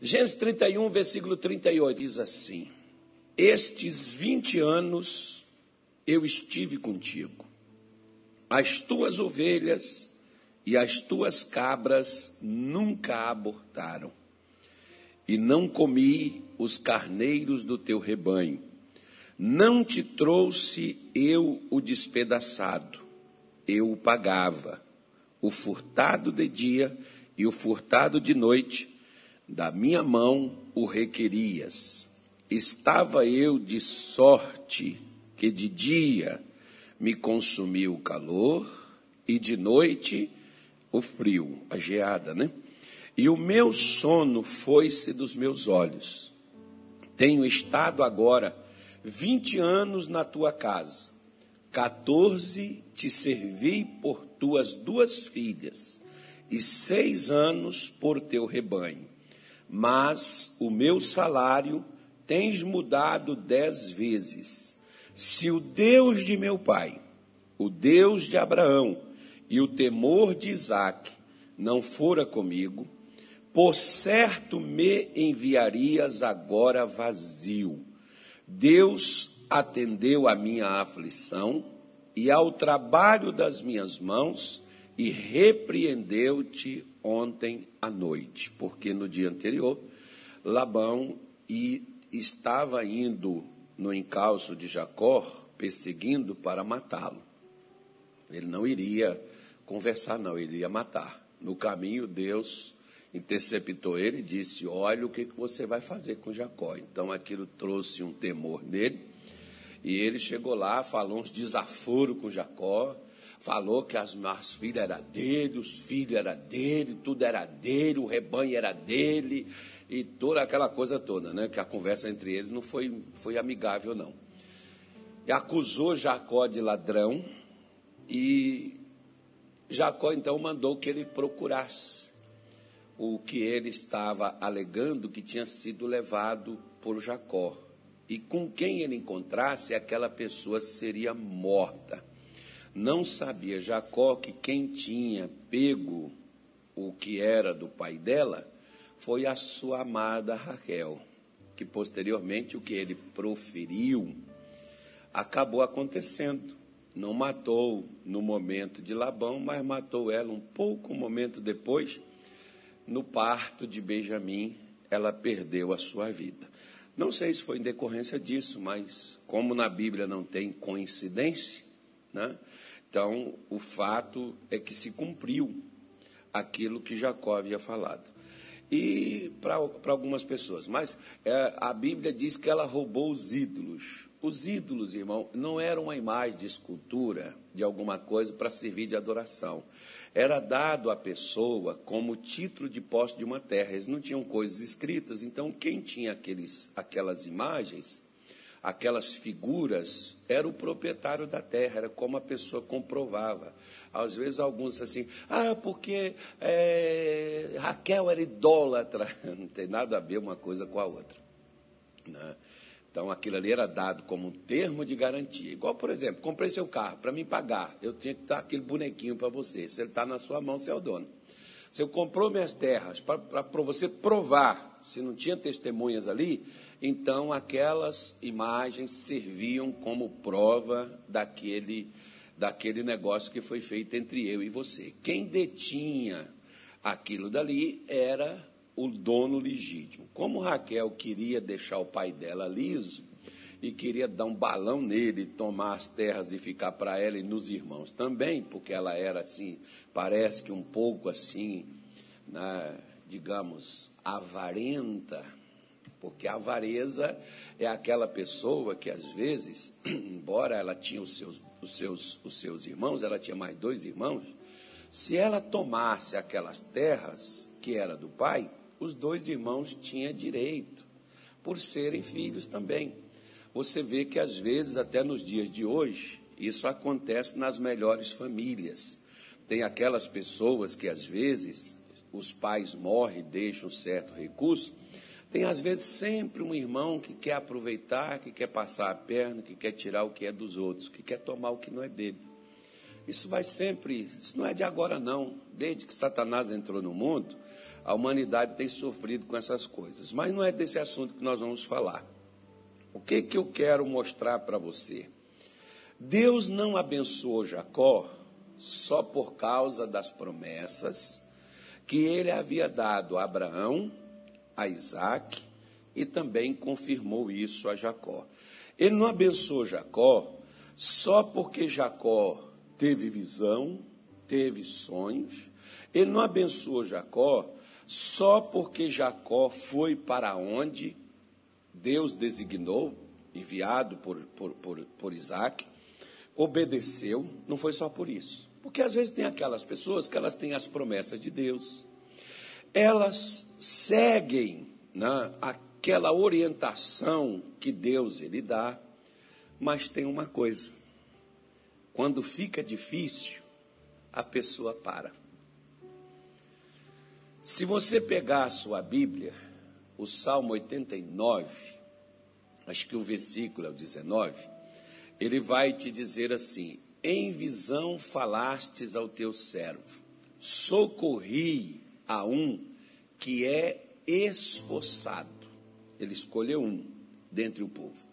Gênesis 31, versículo 38 diz assim: Estes 20 anos eu estive contigo, as tuas ovelhas e as tuas cabras nunca abortaram, e não comi os carneiros do teu rebanho, não te trouxe eu o despedaçado, eu o pagava, o furtado de dia e o furtado de noite, da minha mão o requerias. Estava eu de sorte que de dia me consumiu o calor e de noite o frio, a geada, né? E o meu sono foi-se dos meus olhos. Tenho estado agora vinte anos na tua casa, quatorze te servi por tuas duas filhas, e seis anos por teu rebanho. Mas o meu salário tens mudado dez vezes. Se o Deus de meu pai, o Deus de Abraão e o temor de Isaque não fora comigo, por certo me enviarias agora vazio. Deus atendeu a minha aflição e ao trabalho das minhas mãos e repreendeu-te ontem à noite, porque no dia anterior Labão estava indo no encalço de Jacó, perseguindo para matá-lo. Ele não iria conversar, não, ele ia matar. No caminho, Deus interceptou ele e disse: Olha o que, que você vai fazer com Jacó. Então aquilo trouxe um temor nele e ele chegou lá, falou uns desaforos com Jacó, falou que as, as filhas eram dele, os filhos eram dele, tudo era dele, o rebanho era dele, e toda aquela coisa toda, né? Que a conversa entre eles não foi, foi amigável, não. E acusou Jacó de ladrão, e Jacó então mandou que ele procurasse o que ele estava alegando que tinha sido levado por Jacó e com quem ele encontrasse, aquela pessoa seria morta. Não sabia Jacó que quem tinha pego o que era do pai dela foi a sua amada Raquel, que posteriormente o que ele proferiu acabou acontecendo. Não matou no momento de Labão, mas matou ela um pouco um momento depois, no parto de Benjamim, ela perdeu a sua vida. Não sei se foi em decorrência disso, mas como na Bíblia não tem coincidência, né? então o fato é que se cumpriu aquilo que Jacó havia falado. E para algumas pessoas, mas é, a Bíblia diz que ela roubou os ídolos. Os ídolos, irmão, não eram uma imagem de escultura de alguma coisa para servir de adoração era dado à pessoa como título de posse de uma terra. Eles não tinham coisas escritas, então quem tinha aqueles, aquelas imagens, aquelas figuras, era o proprietário da terra, era como a pessoa comprovava. Às vezes alguns assim, ah, porque é, Raquel era idólatra. Não tem nada a ver uma coisa com a outra. Né? Então, aquilo ali era dado como um termo de garantia. Igual, por exemplo, comprei seu carro para me pagar, eu tinha que dar aquele bonequinho para você. Se ele está na sua mão, você é o dono. Eu comprou minhas terras para você provar se não tinha testemunhas ali, então aquelas imagens serviam como prova daquele, daquele negócio que foi feito entre eu e você. Quem detinha aquilo dali era o dono legítimo. Como Raquel queria deixar o pai dela liso e queria dar um balão nele, tomar as terras e ficar para ela e nos irmãos também, porque ela era assim, parece que um pouco assim, né, digamos, avarenta, porque a avareza é aquela pessoa que às vezes, embora ela tinha os seus, os seus, os seus irmãos, ela tinha mais dois irmãos, se ela tomasse aquelas terras que era do pai, os dois irmãos tinham direito, por serem filhos também. Você vê que às vezes, até nos dias de hoje, isso acontece nas melhores famílias. Tem aquelas pessoas que às vezes os pais morrem e deixam certo recurso. Tem às vezes sempre um irmão que quer aproveitar, que quer passar a perna, que quer tirar o que é dos outros, que quer tomar o que não é dele. Isso vai sempre, isso não é de agora não. Desde que Satanás entrou no mundo, A humanidade tem sofrido com essas coisas. Mas não é desse assunto que nós vamos falar. O que, que eu quero mostrar para você? Deus não abençoou Jacó só por causa das promessas que ele havia dado a Abraão, a Isaac e também confirmou isso a Jacó. Ele não abençoou Jacó só porque Jacó teve visão, teve sonhos. Ele não abençoou Jacó só porque Jacó foi para onde Deus designou, enviado por, por, por, por Isaac, obedeceu, não foi só por isso. Porque às vezes tem aquelas pessoas que elas têm as promessas de Deus, elas seguem né, aquela orientação que Deus ele dá, mas tem uma coisa: quando fica difícil, a pessoa para. Se você pegar a sua Bíblia, o Salmo 89, acho que o versículo é o 19, ele vai te dizer assim: Em visão falastes ao teu servo, socorri a um que é esforçado. Ele escolheu um dentre o povo.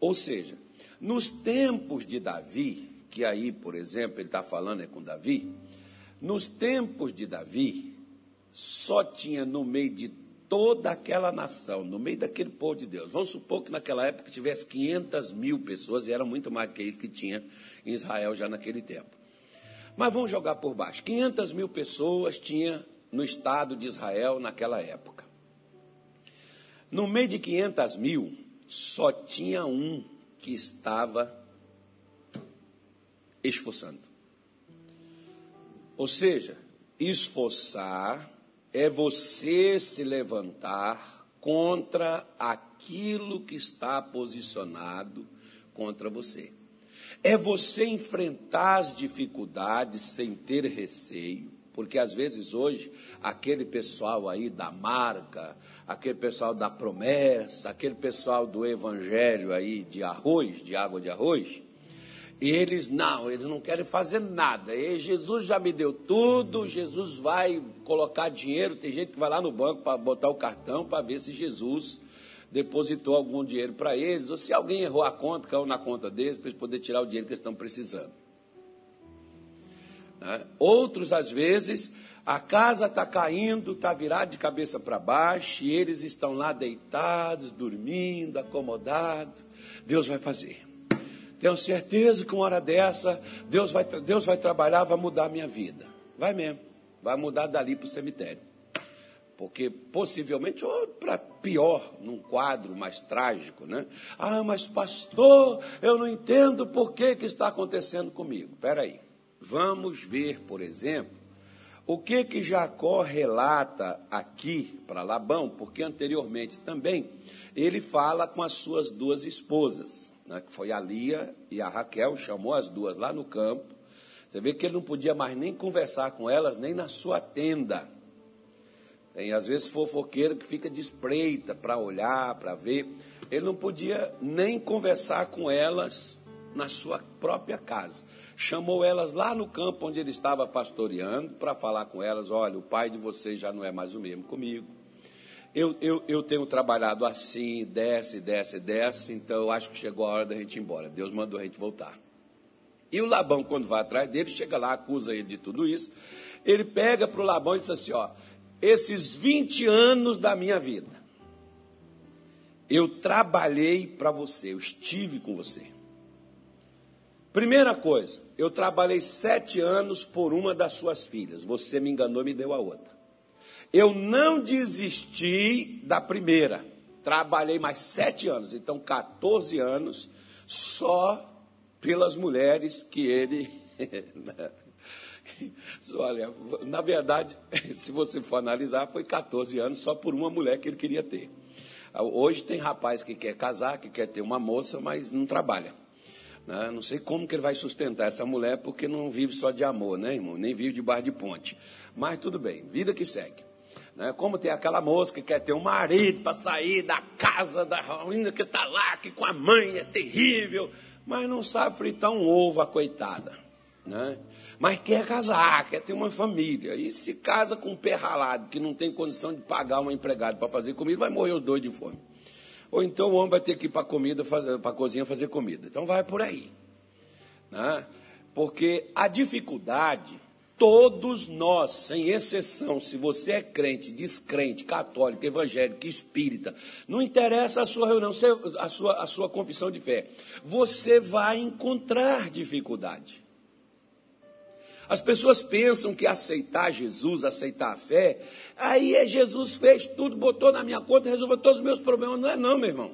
Ou seja, nos tempos de Davi, que aí, por exemplo, ele está falando é com Davi, nos tempos de Davi, só tinha no meio de toda aquela nação, no meio daquele povo de Deus. Vamos supor que naquela época tivesse 500 mil pessoas, e era muito mais do que isso que tinha em Israel já naquele tempo. Mas vamos jogar por baixo. 500 mil pessoas tinha no estado de Israel naquela época. No meio de 500 mil, só tinha um que estava esforçando. Ou seja, esforçar é você se levantar contra aquilo que está posicionado contra você. É você enfrentar as dificuldades sem ter receio, porque às vezes hoje, aquele pessoal aí da marca, aquele pessoal da promessa, aquele pessoal do evangelho aí de arroz, de água de arroz, eles não, eles não querem fazer nada. E Jesus já me deu tudo, Jesus vai colocar dinheiro. Tem gente que vai lá no banco para botar o cartão para ver se Jesus depositou algum dinheiro para eles, ou se alguém errou a conta, caiu na conta deles, para eles poderem tirar o dinheiro que eles estão precisando. Né? Outros, às vezes, a casa está caindo, está virada de cabeça para baixo, e eles estão lá deitados, dormindo, acomodados. Deus vai fazer. Tenho certeza que uma hora dessa, Deus vai, Deus vai trabalhar, vai mudar a minha vida. Vai mesmo. Vai mudar dali para o cemitério. Porque possivelmente, ou para pior, num quadro mais trágico, né? Ah, mas pastor, eu não entendo por que, que está acontecendo comigo. Espera aí. Vamos ver, por exemplo, o que que Jacó relata aqui para Labão, porque anteriormente também ele fala com as suas duas esposas, né, que foi a Lia e a Raquel, chamou as duas lá no campo. Você vê que ele não podia mais nem conversar com elas, nem na sua tenda. Tem às vezes fofoqueiro que fica de espreita para olhar, para ver. Ele não podia nem conversar com elas na sua própria casa. Chamou elas lá no campo onde ele estava pastoreando para falar com elas: olha, o pai de vocês já não é mais o mesmo comigo. Eu, eu, eu tenho trabalhado assim, desce, desce, desce, então eu acho que chegou a hora da gente ir embora. Deus mandou a gente voltar. E o Labão, quando vai atrás dele, chega lá, acusa ele de tudo isso. Ele pega para o Labão e diz assim: ó, esses 20 anos da minha vida, eu trabalhei para você, eu estive com você. Primeira coisa, eu trabalhei sete anos por uma das suas filhas. Você me enganou e me deu a outra. Eu não desisti da primeira. Trabalhei mais sete anos, então 14 anos, só pelas mulheres que ele. Olha, na verdade, se você for analisar, foi 14 anos só por uma mulher que ele queria ter. Hoje tem rapaz que quer casar, que quer ter uma moça, mas não trabalha. Né? Não sei como que ele vai sustentar essa mulher, porque não vive só de amor, né, irmão? Nem vive de bar de ponte. Mas tudo bem, vida que segue. Né? Como tem aquela moça que quer ter um marido para sair da casa da ruína que está lá, que com a mãe é terrível, mas não sabe fritar um ovo, a coitada. né? mas quer casar, quer ter uma família. E se casa com um pé ralado, que não tem condição de pagar uma empregada para fazer comida, vai morrer os dois de fome. Ou então o homem vai ter que ir para comida, para a cozinha fazer comida. Então vai por aí. Né? Porque a dificuldade, todos nós, sem exceção, se você é crente, descrente, católico, evangélico, espírita, não interessa a sua reunião, a sua, a sua confissão de fé, você vai encontrar dificuldade. As pessoas pensam que aceitar Jesus, aceitar a fé, aí é Jesus fez tudo, botou na minha conta, resolveu todos os meus problemas. Não é não, meu irmão.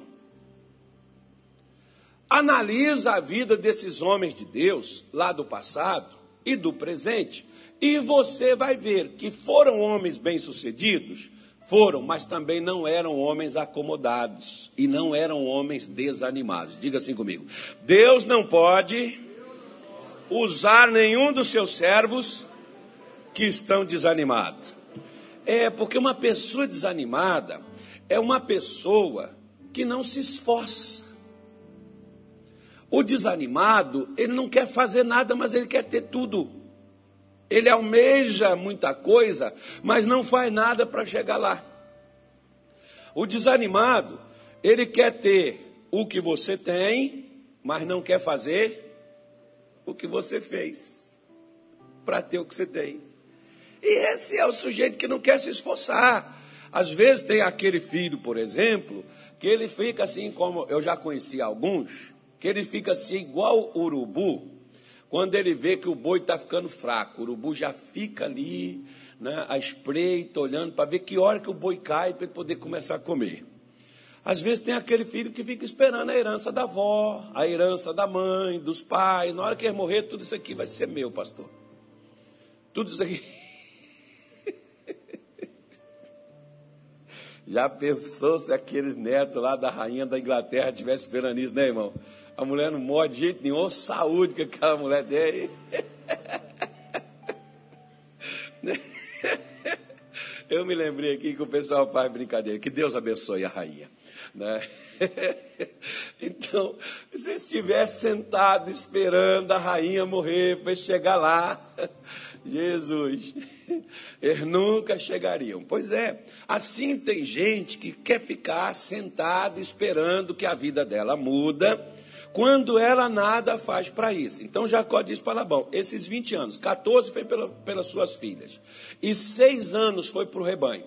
Analisa a vida desses homens de Deus, lá do passado e do presente, e você vai ver que foram homens bem-sucedidos, foram, mas também não eram homens acomodados e não eram homens desanimados. Diga assim comigo: Deus não pode usar nenhum dos seus servos que estão desanimados. É porque uma pessoa desanimada é uma pessoa que não se esforça. O desanimado, ele não quer fazer nada, mas ele quer ter tudo. Ele almeja muita coisa, mas não faz nada para chegar lá. O desanimado, ele quer ter o que você tem, mas não quer fazer o que você fez para ter o que você tem. E esse é o sujeito que não quer se esforçar. Às vezes tem aquele filho, por exemplo, que ele fica assim como eu já conheci alguns, que ele fica assim igual o urubu, quando ele vê que o boi está ficando fraco. O urubu já fica ali, né, à espreita, olhando para ver que hora que o boi cai para ele poder começar a comer. Às vezes tem aquele filho que fica esperando a herança da avó, a herança da mãe, dos pais. Na hora que ele morrer, tudo isso aqui vai ser meu, pastor. Tudo isso aqui. Já pensou se aqueles netos lá da rainha da Inglaterra tivessem esperando isso, né, irmão? A mulher não morre de jeito nenhum, saúde que aquela mulher tem. Eu me lembrei aqui que o pessoal faz brincadeira. Que Deus abençoe a rainha. Né? Então, se estivesse sentado esperando a rainha morrer para chegar lá, Jesus, eles nunca chegariam. Pois é, assim tem gente que quer ficar sentada esperando que a vida dela muda, quando ela nada faz para isso. Então Jacó diz para Labão: esses 20 anos, 14 foi pela, pelas suas filhas, e seis anos foi para o rebanho.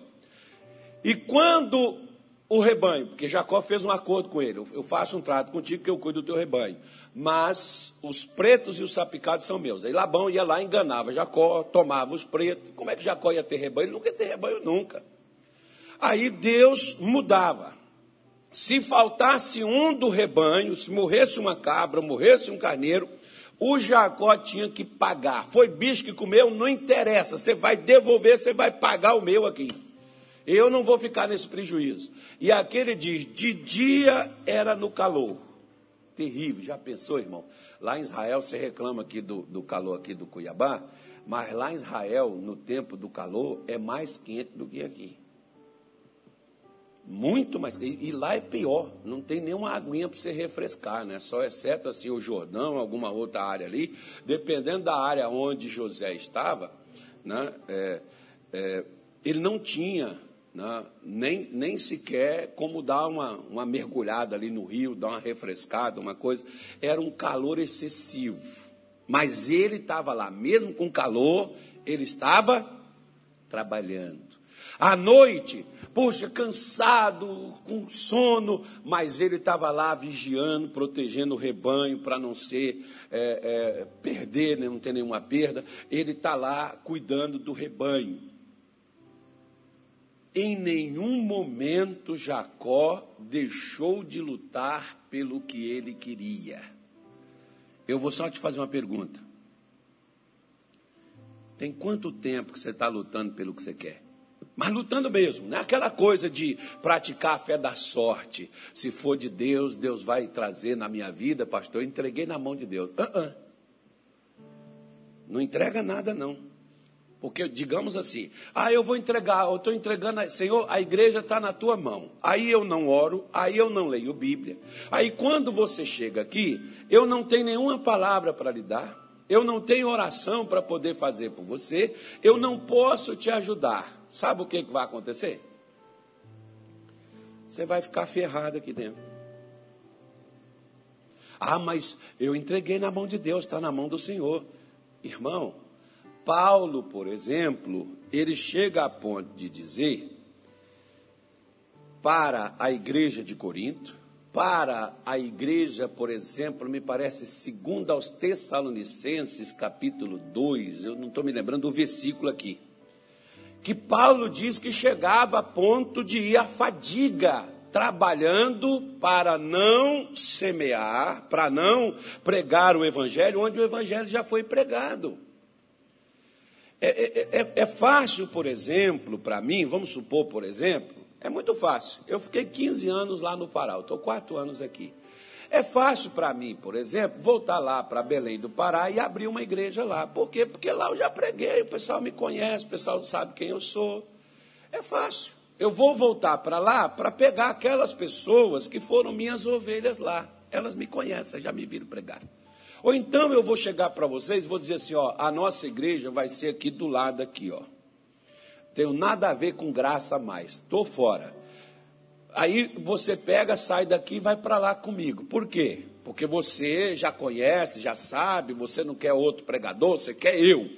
E quando o rebanho, porque Jacó fez um acordo com ele. Eu faço um trato contigo que eu cuido do teu rebanho. Mas os pretos e os sapicados são meus. Aí Labão ia lá, enganava Jacó, tomava os pretos. Como é que Jacó ia ter rebanho? Ele nunca ia ter rebanho nunca. Aí Deus mudava. Se faltasse um do rebanho, se morresse uma cabra, morresse um carneiro, o Jacó tinha que pagar. Foi bicho que comeu, não interessa. Você vai devolver, você vai pagar o meu aqui. Eu não vou ficar nesse prejuízo. E aquele diz: de dia era no calor. Terrível, já pensou, irmão? Lá em Israel, você reclama aqui do, do calor aqui do Cuiabá, mas lá em Israel, no tempo do calor, é mais quente do que aqui. Muito mais. E, e lá é pior, não tem nenhuma aguinha para você refrescar, né? Só exceto assim o Jordão, alguma outra área ali. Dependendo da área onde José estava, né? É, é, ele não tinha né? nem, nem sequer como dar uma, uma mergulhada ali no rio, dar uma refrescada, uma coisa. Era um calor excessivo. Mas ele estava lá, mesmo com calor, ele estava trabalhando. À noite, puxa, cansado, com sono, mas ele estava lá vigiando, protegendo o rebanho para não ser é, é, perder, né, não ter nenhuma perda. Ele está lá cuidando do rebanho. Em nenhum momento Jacó deixou de lutar pelo que ele queria. Eu vou só te fazer uma pergunta. Tem quanto tempo que você está lutando pelo que você quer? Mas lutando mesmo, não é aquela coisa de praticar a fé da sorte. Se for de Deus, Deus vai trazer na minha vida, pastor. Eu entreguei na mão de Deus. Uh -uh. Não entrega nada, não. Porque, digamos assim, ah, eu vou entregar, eu estou entregando, Senhor, a igreja está na tua mão. Aí eu não oro, aí eu não leio Bíblia. Aí quando você chega aqui, eu não tenho nenhuma palavra para lhe dar. Eu não tenho oração para poder fazer por você, eu não posso te ajudar. Sabe o que, que vai acontecer? Você vai ficar ferrado aqui dentro. Ah, mas eu entreguei na mão de Deus, está na mão do Senhor. Irmão, Paulo, por exemplo, ele chega a ponto de dizer para a igreja de Corinto, para a igreja, por exemplo, me parece, segundo aos Tessalonicenses, capítulo 2, eu não estou me lembrando do versículo aqui, que Paulo diz que chegava a ponto de ir à fadiga, trabalhando para não semear, para não pregar o evangelho, onde o evangelho já foi pregado. É, é, é, é fácil, por exemplo, para mim, vamos supor, por exemplo, é muito fácil. Eu fiquei 15 anos lá no Pará, estou quatro anos aqui. É fácil para mim, por exemplo, voltar lá para Belém do Pará e abrir uma igreja lá. Por quê? Porque lá eu já preguei, o pessoal me conhece, o pessoal sabe quem eu sou. É fácil. Eu vou voltar para lá para pegar aquelas pessoas que foram minhas ovelhas lá. Elas me conhecem, já me viram pregar. Ou então eu vou chegar para vocês e vou dizer assim, ó, a nossa igreja vai ser aqui do lado aqui, ó. Tenho nada a ver com graça mais. Estou fora. Aí você pega, sai daqui e vai para lá comigo. Por quê? Porque você já conhece, já sabe, você não quer outro pregador, você quer eu.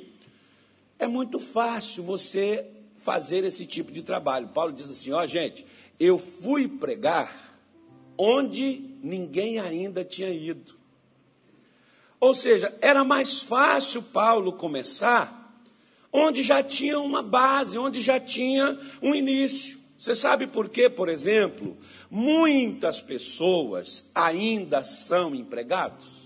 É muito fácil você fazer esse tipo de trabalho. Paulo diz assim: ó, gente, eu fui pregar onde ninguém ainda tinha ido. Ou seja, era mais fácil Paulo começar onde já tinha uma base, onde já tinha um início. Você sabe por quê, por exemplo, muitas pessoas ainda são empregados?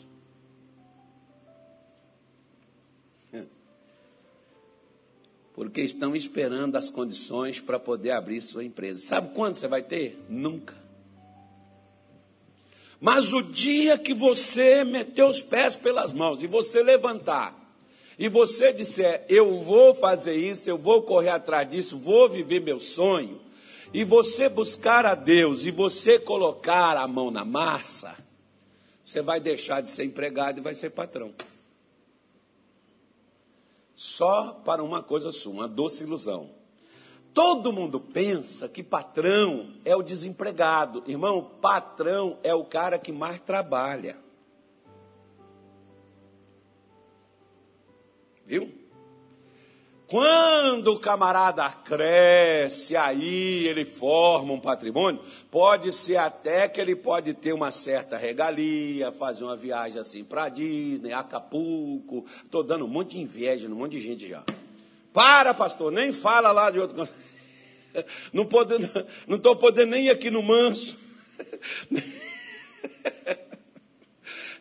Porque estão esperando as condições para poder abrir sua empresa. Sabe quando você vai ter? Nunca. Mas o dia que você meter os pés pelas mãos e você levantar e você disser, eu vou fazer isso, eu vou correr atrás disso, vou viver meu sonho, e você buscar a Deus e você colocar a mão na massa, você vai deixar de ser empregado e vai ser patrão. Só para uma coisa sua, uma doce ilusão. Todo mundo pensa que patrão é o desempregado. Irmão, patrão é o cara que mais trabalha. Viu? Quando o camarada cresce, aí ele forma um patrimônio, pode ser até que ele pode ter uma certa regalia, fazer uma viagem assim para Disney, Acapulco. Estou dando um monte de inveja um monte de gente já. Para, pastor, nem fala lá de outro Não estou não podendo nem ir aqui no manso.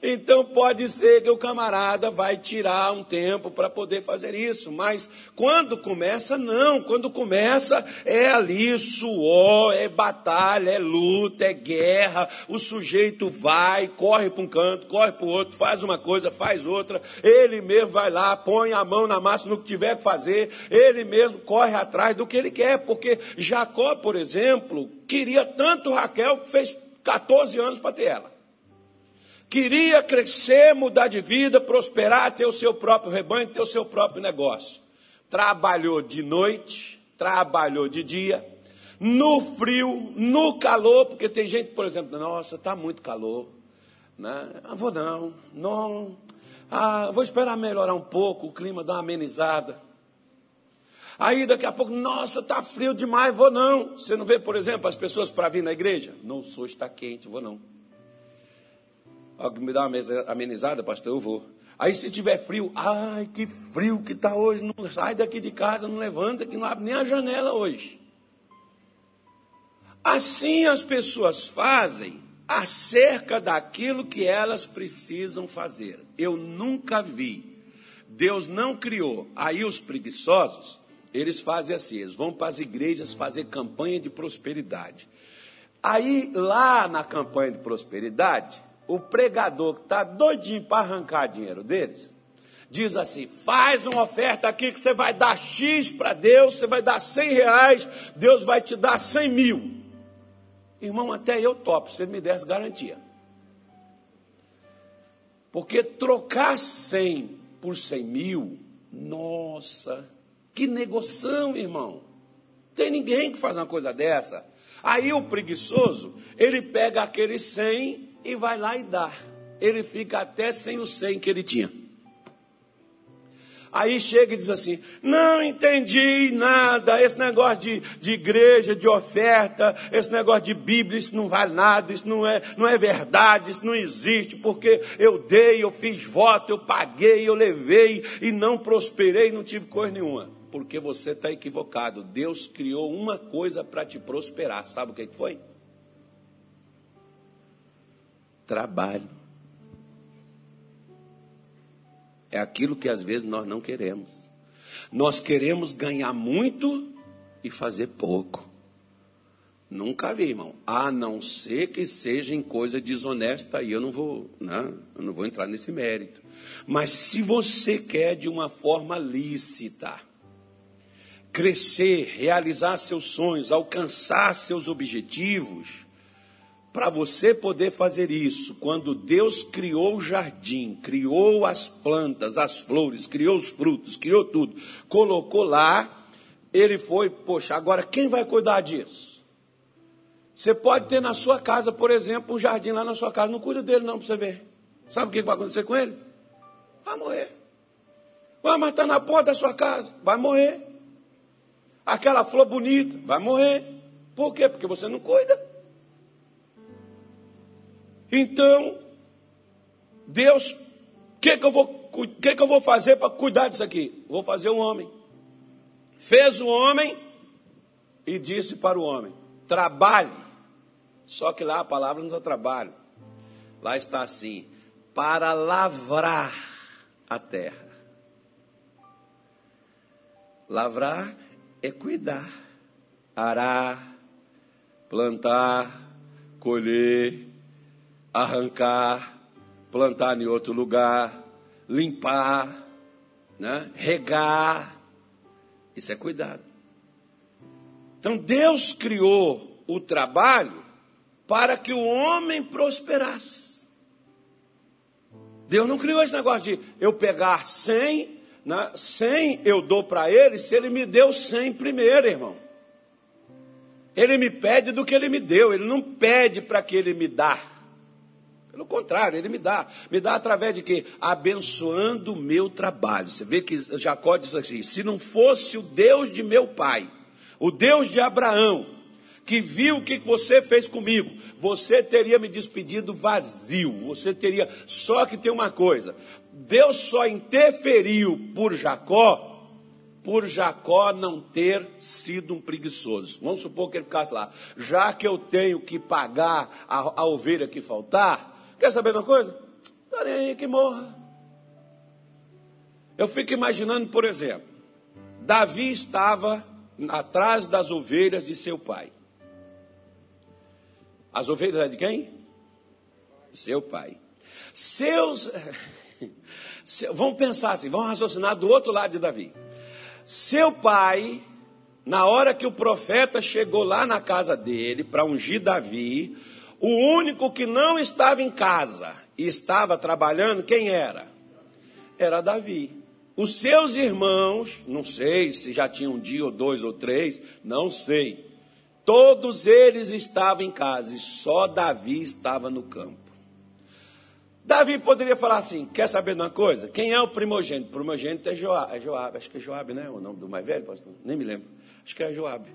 Então pode ser que o camarada vai tirar um tempo para poder fazer isso, mas quando começa, não. Quando começa, é ali suor, é batalha, é luta, é guerra. O sujeito vai, corre para um canto, corre para o outro, faz uma coisa, faz outra. Ele mesmo vai lá, põe a mão na massa no que tiver que fazer. Ele mesmo corre atrás do que ele quer, porque Jacó, por exemplo, queria tanto Raquel que fez 14 anos para ter ela queria crescer, mudar de vida, prosperar, ter o seu próprio rebanho, ter o seu próprio negócio. Trabalhou de noite, trabalhou de dia, no frio, no calor, porque tem gente, por exemplo, nossa, está muito calor. Né? Ah, vou não, não. Ah, vou esperar melhorar um pouco, o clima dá uma amenizada. Aí daqui a pouco, nossa, está frio demais, vou não. Você não vê, por exemplo, as pessoas para vir na igreja? Não sou, está quente, vou não. Me dá uma amenizada, pastor? Eu vou. Aí se tiver frio, ai, que frio que está hoje, não sai daqui de casa, não levanta, que não abre nem a janela hoje. Assim as pessoas fazem acerca daquilo que elas precisam fazer. Eu nunca vi. Deus não criou. Aí os preguiçosos, eles fazem assim, eles vão para as igrejas fazer campanha de prosperidade. Aí lá na campanha de prosperidade, o pregador que está doidinho para arrancar dinheiro deles, diz assim: faz uma oferta aqui que você vai dar X para Deus, você vai dar 100 reais, Deus vai te dar 100 mil. Irmão, até eu topo, se ele me desse garantia. Porque trocar 100 por 100 mil. Nossa, que negociação, irmão. Tem ninguém que faz uma coisa dessa. Aí o preguiçoso, ele pega aquele 100 e vai lá e dá. Ele fica até sem o 100 que ele tinha. Aí chega e diz assim: Não entendi nada, esse negócio de, de igreja, de oferta, esse negócio de Bíblia, isso não vale nada, isso não é, não é verdade, isso não existe, porque eu dei, eu fiz voto, eu paguei, eu levei e não prosperei, não tive coisa nenhuma. Porque você está equivocado. Deus criou uma coisa para te prosperar. Sabe o que foi? Trabalho. É aquilo que às vezes nós não queremos. Nós queremos ganhar muito e fazer pouco. Nunca vi, irmão. A não ser que seja em coisa desonesta, aí eu não vou, né? eu não vou entrar nesse mérito. Mas se você quer de uma forma lícita, crescer, realizar seus sonhos, alcançar seus objetivos, para você poder fazer isso, quando Deus criou o jardim, criou as plantas, as flores, criou os frutos, criou tudo, colocou lá, ele foi, poxa, agora quem vai cuidar disso? Você pode ter na sua casa, por exemplo, um jardim lá na sua casa, não cuida dele não para você ver. Sabe o que vai acontecer com ele? Vai morrer. Vai mas está na porta da sua casa, vai morrer. Aquela flor bonita, vai morrer. Por quê? Porque você não cuida. Então, Deus, o que, que, eu vou, que, que eu vou fazer para cuidar disso aqui? Vou fazer um homem. Fez o homem e disse para o homem: trabalhe. Só que lá a palavra não está trabalho. Lá está assim: para lavrar a terra. Lavrar é cuidar, arar, plantar, colher, arrancar, plantar em outro lugar, limpar, né? regar. Isso é cuidado. Então Deus criou o trabalho para que o homem prosperasse. Deus não criou esse negócio de eu pegar 100, né? 100 eu dou para ele, se ele me deu 100 primeiro, irmão. Ele me pede do que ele me deu, ele não pede para que ele me dá. Pelo contrário, ele me dá. Me dá através de quê? Abençoando o meu trabalho. Você vê que Jacó diz assim: se não fosse o Deus de meu pai, o Deus de Abraão, que viu o que você fez comigo, você teria me despedido vazio. Você teria. Só que tem uma coisa: Deus só interferiu por Jacó por Jacó não ter sido um preguiçoso. Vamos supor que ele ficasse lá. Já que eu tenho que pagar a, a ovelha que faltar, Quer saber de uma coisa? Nem aí que morra. Eu fico imaginando, por exemplo, Davi estava atrás das ovelhas de seu pai. As ovelhas é de quem? Seu pai. Seus. Vamos pensar assim, vamos raciocinar do outro lado de Davi. Seu pai, na hora que o profeta chegou lá na casa dele para ungir Davi, o único que não estava em casa e estava trabalhando, quem era? Era Davi. Os seus irmãos, não sei se já tinham um dia ou dois ou três, não sei. Todos eles estavam em casa e só Davi estava no campo. Davi poderia falar assim: quer saber de uma coisa? Quem é o primogênito? O primogênito é Joab, é Joab, acho que é Joab, né? O nome do mais velho, pastor? Nem me lembro. Acho que é Joab.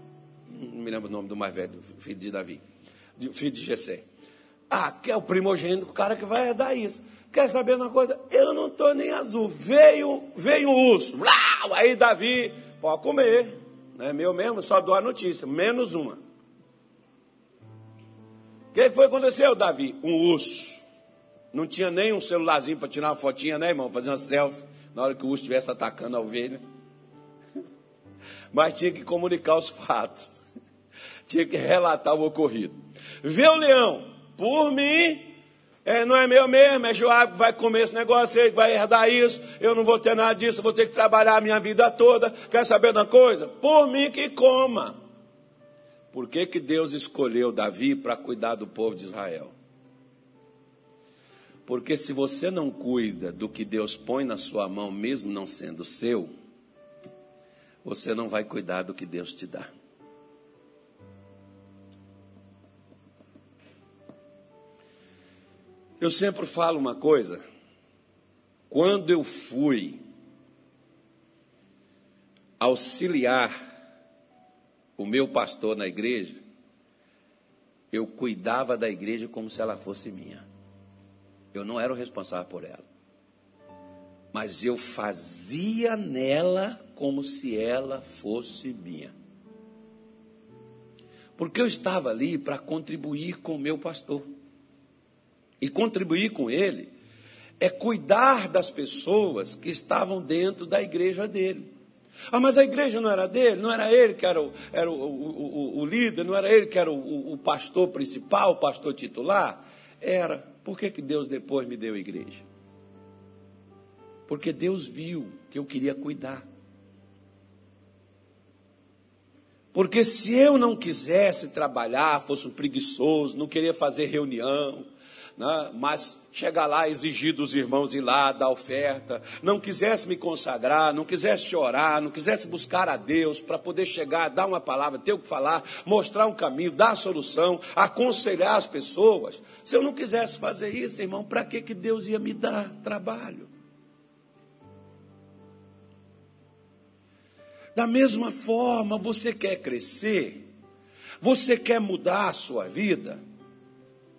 Não me lembro o nome do mais velho, filho de Davi filho de Gessé. Ah, que é o primogênito, o cara que vai herdar isso. Quer saber uma coisa? Eu não estou nem azul. Veio, veio um urso. Aí Davi, pode comer. Não é meu mesmo, só dou a notícia. Menos uma. O que foi que aconteceu, Davi? Um urso. Não tinha nem um celularzinho para tirar uma fotinha, né, irmão? Fazer uma selfie na hora que o urso estivesse atacando a ovelha. Mas tinha que comunicar os fatos. Tinha que relatar o ocorrido. Vê o leão, por mim, é, não é meu mesmo, é Joab que vai comer esse negócio aí, vai herdar isso, eu não vou ter nada disso, vou ter que trabalhar a minha vida toda. Quer saber uma coisa? Por mim que coma. Por que, que Deus escolheu Davi para cuidar do povo de Israel? Porque se você não cuida do que Deus põe na sua mão, mesmo não sendo seu, você não vai cuidar do que Deus te dá. Eu sempre falo uma coisa. Quando eu fui auxiliar o meu pastor na igreja, eu cuidava da igreja como se ela fosse minha. Eu não era o responsável por ela. Mas eu fazia nela como se ela fosse minha. Porque eu estava ali para contribuir com o meu pastor. E contribuir com ele é cuidar das pessoas que estavam dentro da igreja dele. Ah, mas a igreja não era dele, não era ele que era o, era o, o, o líder, não era ele que era o, pastor principal, o pastor titular? Era. Por que, que Deus depois me deu a igreja? Porque Deus viu que eu queria cuidar. Porque se eu não quisesse trabalhar, fosse um preguiçoso, não queria fazer reunião, né? mas chegar lá, exigir dos irmãos ir lá, dar oferta, não quisesse me consagrar, não quisesse orar, não quisesse buscar a Deus para poder chegar, dar uma palavra, ter o que falar, mostrar um caminho, dar a solução, aconselhar as pessoas. Se eu não quisesse fazer isso, irmão, para que, que Deus ia me dar trabalho? Da mesma forma, você quer crescer, você quer mudar a sua vida,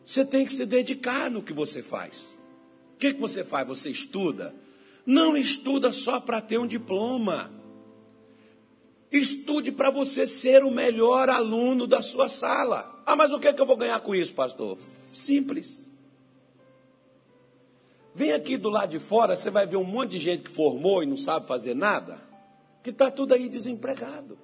você tem que se dedicar no que você faz. O que, que você faz? Você estuda? Não estuda só para ter um diploma. Estude para você ser o melhor aluno da sua sala. Ah, mas o que, é que eu vou ganhar com isso, pastor? Simples. Vem aqui do lado de fora, você vai ver um monte de gente que formou e não sabe fazer nada, que está tudo aí desempregado.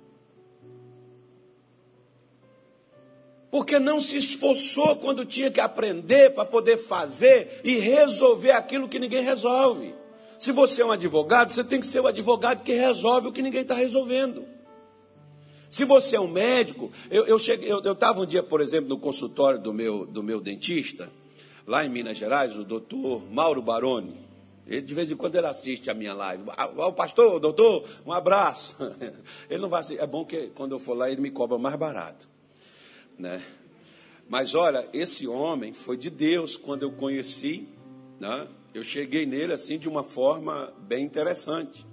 Porque não se esforçou quando tinha que aprender para poder fazer e resolver aquilo que ninguém resolve. Se você é um advogado, você tem que ser o advogado que resolve o que ninguém está resolvendo. Se você é um médico, eu eu estava eu, eu um dia, por exemplo, no consultório do meu, do meu dentista, lá em Minas Gerais, o doutor Mauro Baroni. Ele, de vez em quando ele assiste a minha live. Ah, o pastor, doutor, um abraço. Ele não vai assistir. É bom que quando eu for lá ele me cobra mais barato. Né? Mas olha, esse homem foi de Deus quando eu conheci, né? eu cheguei nele assim de uma forma bem interessante.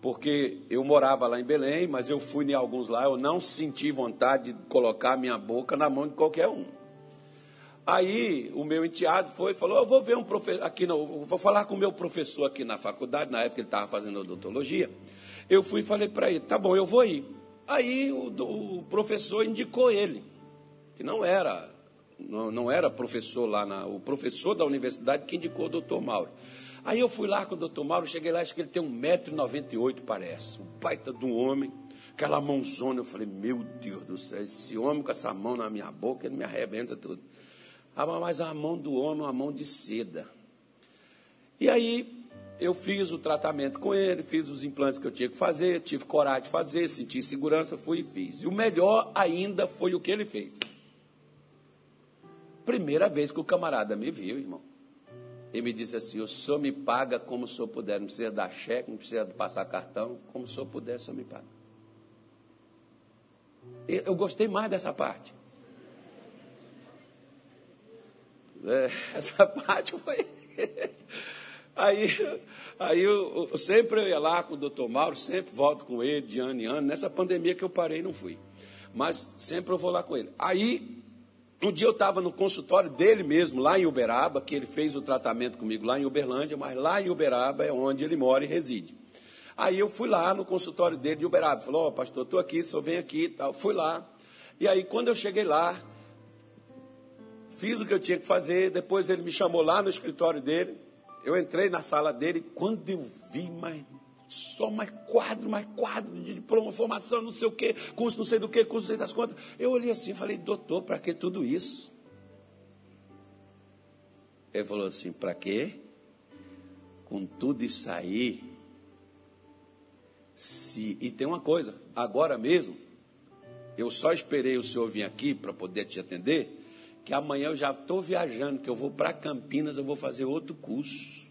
Porque eu morava lá em Belém, mas eu fui em alguns lá, eu não senti vontade de colocar minha boca na mão de qualquer um. Aí o meu enteado foi e falou: Eu vou ver um professor aqui, não, vou falar com o meu professor aqui na faculdade, na época ele estava fazendo odontologia. Eu fui e falei para ele: Tá bom, eu vou ir. Aí o, o professor indicou ele que não era, não, não era professor lá, na, o professor da universidade que indicou o doutor Mauro. Aí eu fui lá com o doutor Mauro, cheguei lá, acho que ele tem 1,98m, parece. Um baita de um homem, aquela mãozona. Eu falei, meu Deus do céu, esse homem com essa mão na minha boca, ele me arrebenta tudo. Ah, mas a mão do homem é uma mão de seda. E aí eu fiz o tratamento com ele, fiz os implantes que eu tinha que fazer, tive coragem de fazer, senti segurança, fui e fiz. E o melhor ainda foi o que ele fez. Primeira vez que o camarada me viu, irmão. Ele me disse assim: o senhor me paga como o senhor puder, não precisa dar cheque, não precisa passar cartão, como o senhor puder, o senhor me paga. Eu gostei mais dessa parte. É, essa parte foi. Aí, aí eu, eu, sempre eu ia lá com o doutor Mauro, sempre volto com ele de ano em ano. Nessa pandemia que eu parei, não fui. Mas sempre eu vou lá com ele. Aí um dia eu estava no consultório dele mesmo, lá em Uberaba, que ele fez o tratamento comigo lá em Uberlândia, mas lá em Uberaba é onde ele mora e reside. Aí eu fui lá no consultório dele de Uberaba, falou, ó, oh, pastor, estou aqui, só vem aqui e tal. Fui lá. E aí, quando eu cheguei lá, fiz o que eu tinha que fazer, depois ele me chamou lá no escritório dele, eu entrei na sala dele, quando eu vi, mas só mais quadro, mais quadro de diploma, formação, não sei o quê, curso não sei do que, curso não sei das contas. Eu olhei assim e falei, doutor, para que tudo isso? Ele falou assim, para quê? Com tudo isso aí, se... e tem uma coisa, agora mesmo, eu só esperei o senhor vir aqui para poder te atender, que amanhã eu já estou viajando, que eu vou para Campinas, eu vou fazer outro curso.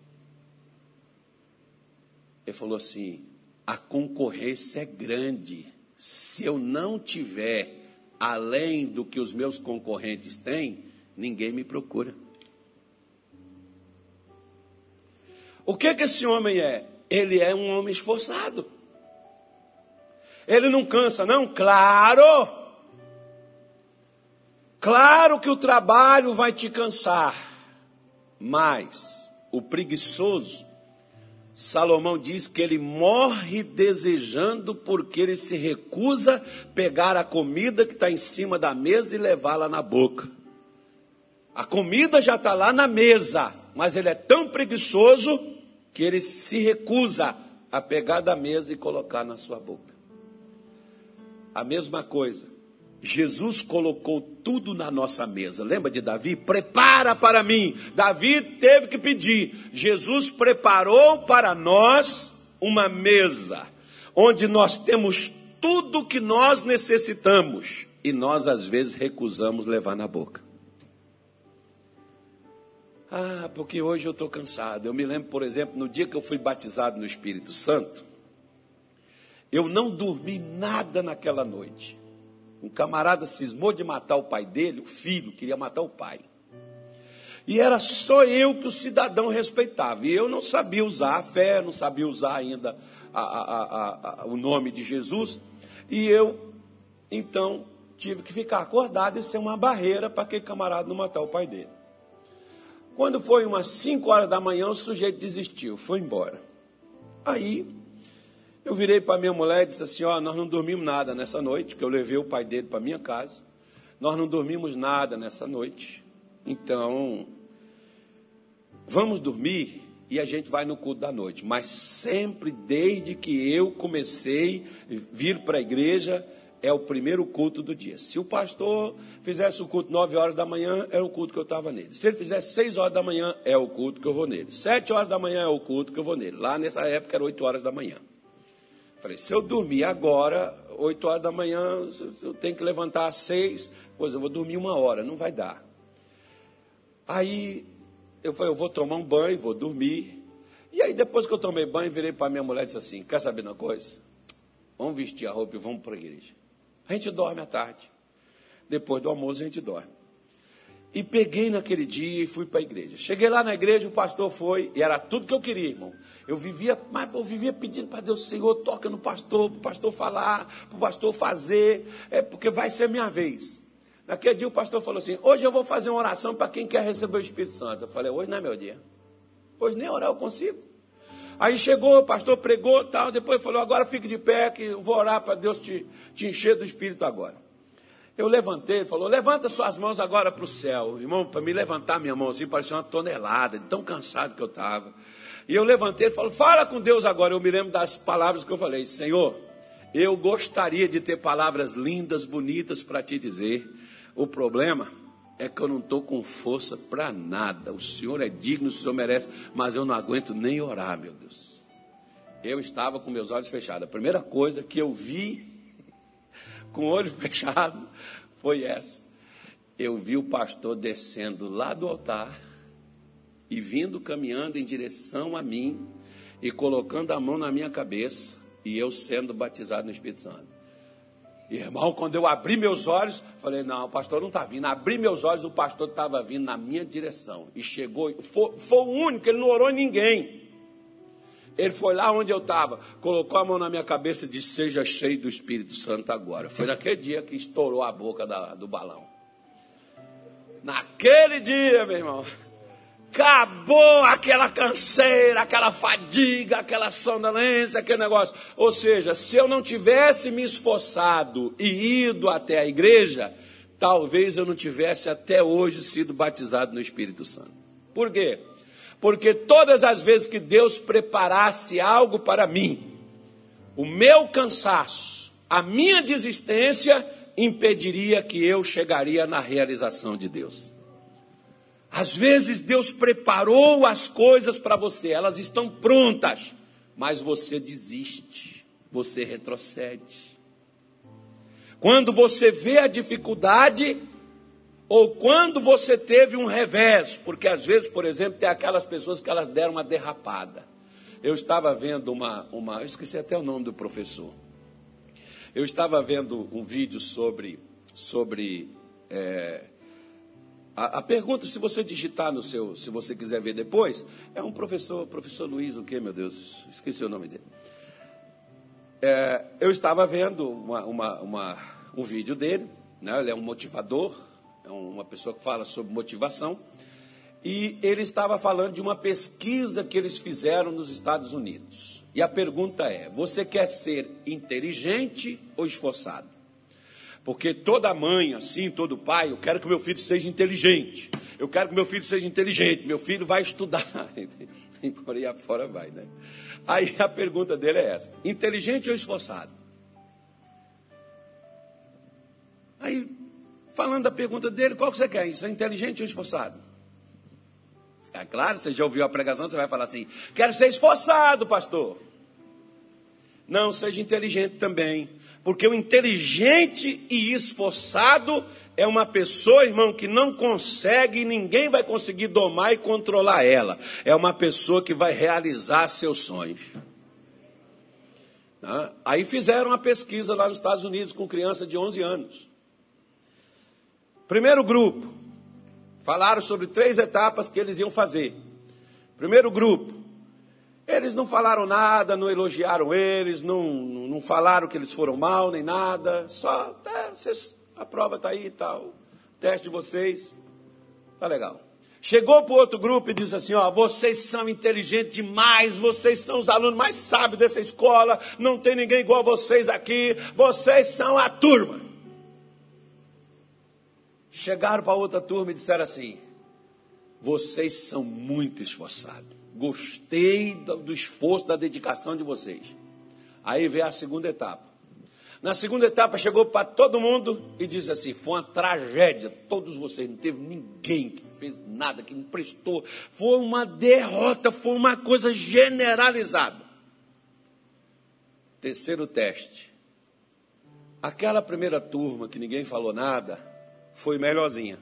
Ele falou assim: a concorrência é grande. Se eu não tiver além do que os meus concorrentes têm, ninguém me procura. O que que esse homem é? Ele é um homem esforçado. Ele não cansa, não? Claro! Claro que o trabalho vai te cansar, mas o preguiçoso, Salomão diz que ele morre desejando porque ele se recusa pegar a comida que está em cima da mesa e levá-la na boca. A comida já está lá na mesa, mas ele é tão preguiçoso que ele se recusa a pegar da mesa e colocar na sua boca. A mesma coisa. Jesus colocou tudo na nossa mesa. Lembra de Davi? Prepara para mim. Davi teve que pedir. Jesus preparou para nós uma mesa, onde nós temos tudo que nós necessitamos e nós às vezes recusamos levar na boca. Ah, porque hoje eu estou cansado. Eu me lembro, por exemplo, no dia que eu fui batizado no Espírito Santo, eu não dormi nada naquela noite. Um camarada cismou de matar o pai dele, o filho queria matar o pai. E era só eu que o cidadão respeitava. E eu não sabia usar a fé, não sabia usar ainda a, a, a, o nome de Jesus. E eu, então, tive que ficar acordado e ser uma barreira para aquele camarada não matar o pai dele. Quando foi umas 5 horas da manhã, o sujeito desistiu, foi embora. Aí eu virei para minha mulher e disse assim: Ó, nós não dormimos nada nessa noite, que eu levei o pai dele para minha casa. Nós não dormimos nada nessa noite. Então, vamos dormir e a gente vai no culto da noite. Mas sempre, desde que eu comecei a vir para a igreja, é o primeiro culto do dia. Se o pastor fizesse o culto 9 horas da manhã, é o culto que eu estava nele. Se ele fizesse 6 horas da manhã, é o culto que eu vou nele. 7 horas da manhã é o culto que eu vou nele. Lá nessa época era 8 horas da manhã. Falei, se eu dormir agora, 8 horas da manhã, eu tenho que levantar às 6, pois eu vou dormir uma hora, não vai dar. Aí eu falei, eu vou tomar um banho, vou dormir. E aí depois que eu tomei banho, virei para minha mulher e disse assim, quer saber uma coisa? Vamos vestir a roupa e vamos para a igreja. A gente dorme à tarde. Depois do almoço a gente dorme. E peguei naquele dia e fui para a igreja. Cheguei lá na igreja, o pastor foi, e era tudo que eu queria, irmão. Eu vivia, mas eu vivia pedindo para Deus, Senhor, toca no pastor, para o pastor falar, para o pastor fazer, é porque vai ser minha vez. Naquele dia o pastor falou assim: hoje eu vou fazer uma oração para quem quer receber o Espírito Santo. Eu falei, hoje não é meu dia. Hoje nem orar eu consigo. Aí chegou, o pastor pregou tal, depois falou, agora fique de pé que eu vou orar para Deus te, te encher do Espírito agora. Eu levantei, ele falou: levanta suas mãos agora para o céu. Irmão, para me levantar minha mão assim, parecia uma tonelada, tão cansado que eu estava. E eu levantei e falou: fala com Deus agora. Eu me lembro das palavras que eu falei: Senhor, eu gostaria de ter palavras lindas, bonitas para te dizer. O problema é que eu não estou com força para nada. O Senhor é digno, o Senhor merece, mas eu não aguento nem orar, meu Deus. Eu estava com meus olhos fechados. A primeira coisa que eu vi com o olho fechado, foi essa. Eu vi o pastor descendo lá do altar e vindo caminhando em direção a mim e colocando a mão na minha cabeça e eu sendo batizado no Espírito Santo. Irmão, quando eu abri meus olhos, falei: não, o pastor não está vindo. Abri meus olhos, o pastor estava vindo na minha direção. E chegou, foi, foi o único, ele não orou ninguém. Ele foi lá onde eu estava, colocou a mão na minha cabeça e disse: Seja cheio do Espírito Santo agora. Foi naquele dia que estourou a boca da, do balão. Naquele dia, meu irmão, acabou aquela canseira, aquela fadiga, aquela sonolência, aquele negócio. Ou seja, se eu não tivesse me esforçado e ido até a igreja, talvez eu não tivesse até hoje sido batizado no Espírito Santo. Por quê? Porque todas as vezes que Deus preparasse algo para mim, o meu cansaço, a minha desistência impediria que eu chegaria na realização de Deus. Às vezes Deus preparou as coisas para você, elas estão prontas, mas você desiste, você retrocede. Quando você vê a dificuldade, Ou quando você teve um revés, porque às vezes, por exemplo, tem aquelas pessoas que elas deram uma derrapada. Eu estava vendo uma, uma eu esqueci até o nome do professor. Eu estava vendo um vídeo sobre, sobre é, a, a, pergunta, se você digitar no seu, se você quiser ver depois, é um professor, professor Luiz, o que, meu Deus, esqueci o nome dele. É, eu estava vendo uma, uma, uma, um vídeo dele, né, ele é um motivador, é uma pessoa que fala sobre motivação, e ele estava falando de uma pesquisa que eles fizeram nos Estados Unidos. E a pergunta é: você quer ser inteligente ou esforçado? Porque toda mãe, assim, todo pai, eu quero que meu filho seja inteligente. Eu quero que meu filho seja inteligente. Meu filho vai estudar. E por aí afora vai, né? Aí a pergunta dele é essa: inteligente ou esforçado? Aí falando da pergunta dele, qual que você quer? Ser inteligente ou esforçado? É claro, você já ouviu a pregação, você vai falar assim: quero ser esforçado, pastor. Não, seja inteligente também. Porque o inteligente e esforçado é uma pessoa, irmão, que não consegue e ninguém vai conseguir domar e controlar ela. É uma pessoa que vai realizar seus sonhos. Aí fizeram uma pesquisa lá nos Estados Unidos com criança de 11 anos. Primeiro grupo, falaram sobre três etapas que eles iam fazer. Primeiro grupo, eles não falaram nada, não elogiaram eles, não, não falaram que eles foram mal, nem nada. Só, é, vocês, a prova está aí e tal. Teste de vocês, tá legal. Chegou para o outro grupo e disse assim: Ó, vocês são inteligentes demais, vocês são os alunos mais sábios dessa escola, não tem ninguém igual a vocês aqui, vocês são a turma. Chegaram para outra turma e disseram assim: vocês são muito esforçados. Gostei do, esforço, da dedicação de vocês. Aí veio a segunda etapa. Na segunda etapa chegou para todo mundo e disse assim: foi uma tragédia. Todos vocês, não teve ninguém que fez nada, que não prestou. Foi uma derrota, foi uma coisa generalizada. Terceiro teste. Aquela primeira turma que ninguém falou nada, foi melhorzinha.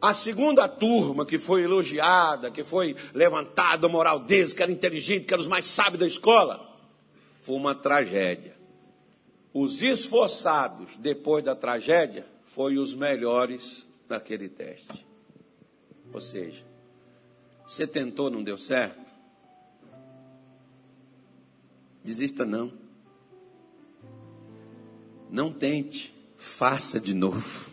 A segunda turma, que foi elogiada, que foi levantada a moral deles, que era inteligente, que era os mais sábios da escola, foi uma tragédia. Os esforçados, depois da tragédia, foram os melhores naquele teste. Ou seja, você tentou, não deu certo? Desista não. Não tente, faça de novo.